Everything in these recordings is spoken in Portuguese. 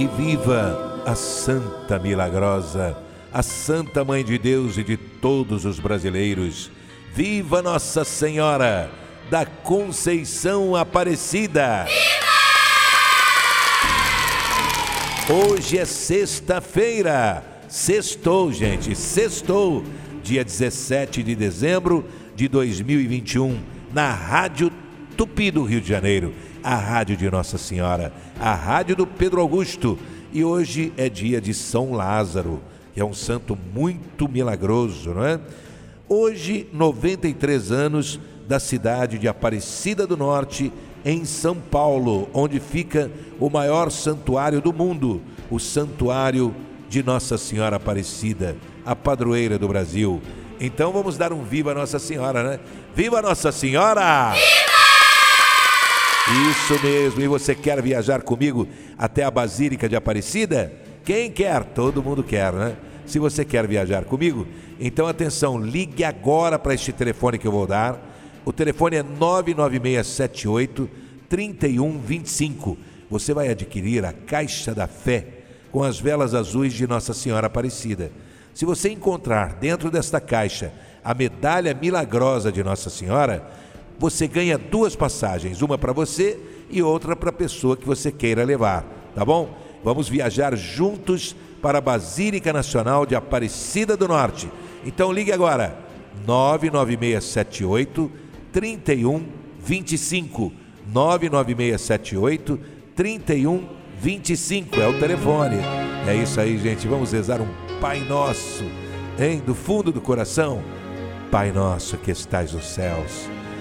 E viva a Santa Milagrosa, a Santa Mãe de Deus e de todos os brasileiros. Viva Nossa Senhora da Conceição Aparecida! Hoje é sexta-feira. Sextou, gente, sextou, dia 17 de dezembro de 2021, na Rádio Tupi do Rio de Janeiro, a Rádio de Nossa Senhora, a Rádio do Pedro Augusto. E hoje é dia de São Lázaro, que é um santo muito milagroso, não é? Hoje, 93 anos da cidade de Aparecida do Norte, em São Paulo, onde fica o maior santuário do mundo, o Santuário de Nossa Senhora Aparecida, a padroeira do Brasil. Então vamos dar um viva Nossa Senhora, né? Viva Nossa Senhora! Isso mesmo. E você quer viajar comigo até a Basílica de Aparecida? Quem quer? Todo mundo quer, né? Se você quer viajar comigo, então atenção, ligue agora para este telefone que eu vou dar. O telefone é 99678 3125. Você vai adquirir a Caixa da Fé com as velas azuis de Nossa Senhora Aparecida. Se você encontrar dentro desta caixa a medalha milagrosa de Nossa Senhora, você ganha duas passagens, uma para você e outra para a pessoa que você queira levar, tá bom? Vamos viajar juntos para a Basílica Nacional de Aparecida do Norte. Então ligue agora, 99678 3125. 99678 3125 é o telefone. É isso aí, gente. Vamos rezar um Pai Nosso, hein? Do fundo do coração. Pai nosso que estais nos céus,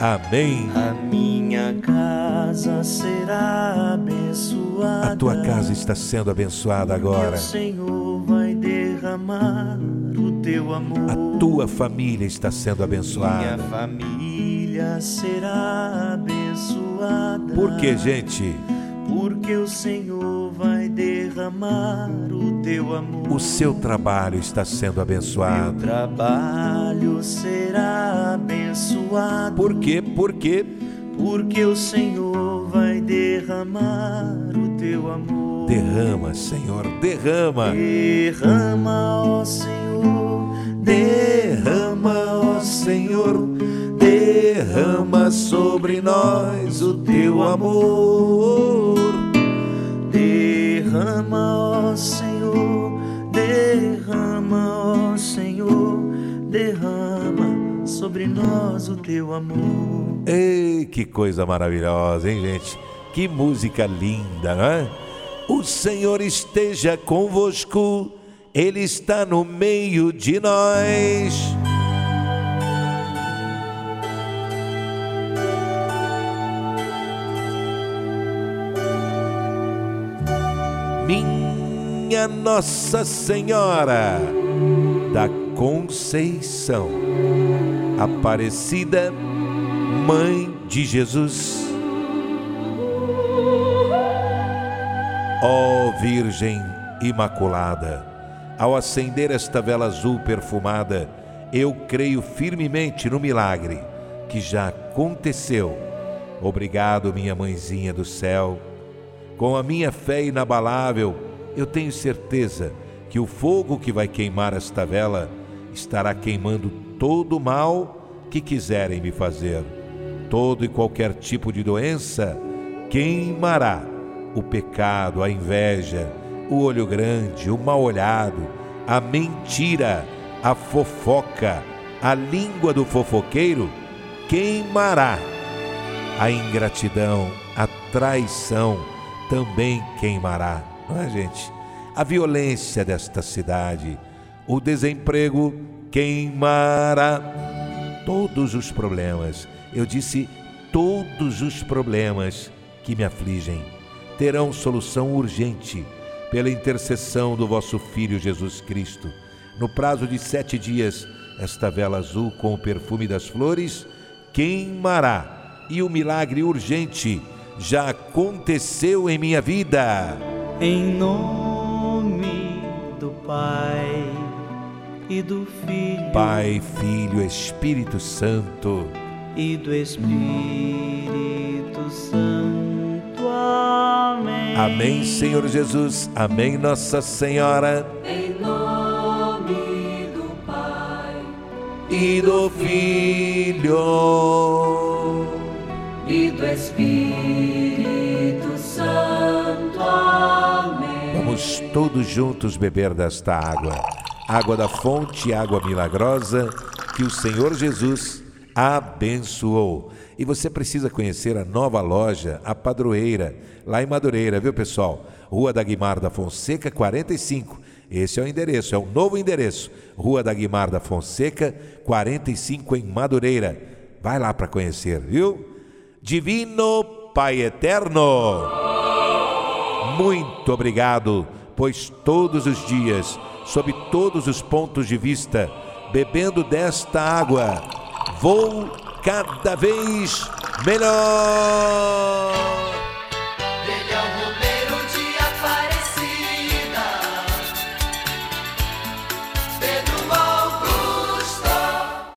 Amém. A minha casa será abençoada. A tua casa está sendo abençoada agora. O Senhor vai derramar o teu amor. A tua família está sendo Minha abençoada. família será abençoada. Por que, gente? Porque o Senhor vai derramar o teu amor. O seu trabalho está sendo abençoado. trabalho será abençoado. Por quê? Porque Porque o Senhor vai derramar o teu amor. derrama, Senhor, derrama. Derrama, ó Senhor, derrama, ó Senhor, Derrama sobre nós o teu amor. Sobre nós o teu amor. Ei, que coisa maravilhosa, hein, gente? Que música linda, não é? O Senhor esteja convosco, Ele está no meio de nós. Minha Nossa Senhora da Conceição, Aparecida, Mãe de Jesus. Ó Virgem Imaculada, ao acender esta vela azul perfumada eu creio firmemente no milagre que já aconteceu. Obrigado, minha mãezinha do céu. Com a minha fé inabalável, eu tenho certeza que o fogo que vai queimar esta vela estará queimando todo o mal que quiserem me fazer. Todo e qualquer tipo de doença queimará. O pecado, a inveja, o olho grande, o mal olhado, a mentira, a fofoca, a língua do fofoqueiro queimará. A ingratidão, a traição também queimará, não é, gente? A violência desta cidade, o desemprego queimará. Todos os problemas, eu disse todos os problemas que me afligem, terão solução urgente pela intercessão do vosso Filho Jesus Cristo. No prazo de sete dias, esta vela azul com o perfume das flores queimará, e o milagre urgente já aconteceu em minha vida. Em nome do Pai e do Filho Pai, Filho, Espírito Santo. e do Espírito Santo. Amém. Amém, Senhor Jesus. Amém, Nossa Senhora. Em nome do Pai E do Filho. e do Espírito Santo. Amém. Vamos todos juntos beber desta água. Água da fonte, água milagrosa que o Senhor Jesus abençoou. E você precisa conhecer a nova loja, a Padroeira, lá em Madureira, viu pessoal? Rua da Guimar da Fonseca, 45. Esse é o endereço, é o novo endereço. Rua da Guimar da Fonseca, 45 em Madureira. Vai lá para conhecer, viu? Divino Pai Eterno. Muito obrigado, pois todos os dias, sob todos os pontos de vista, bebendo desta água, vou cada vez melhor.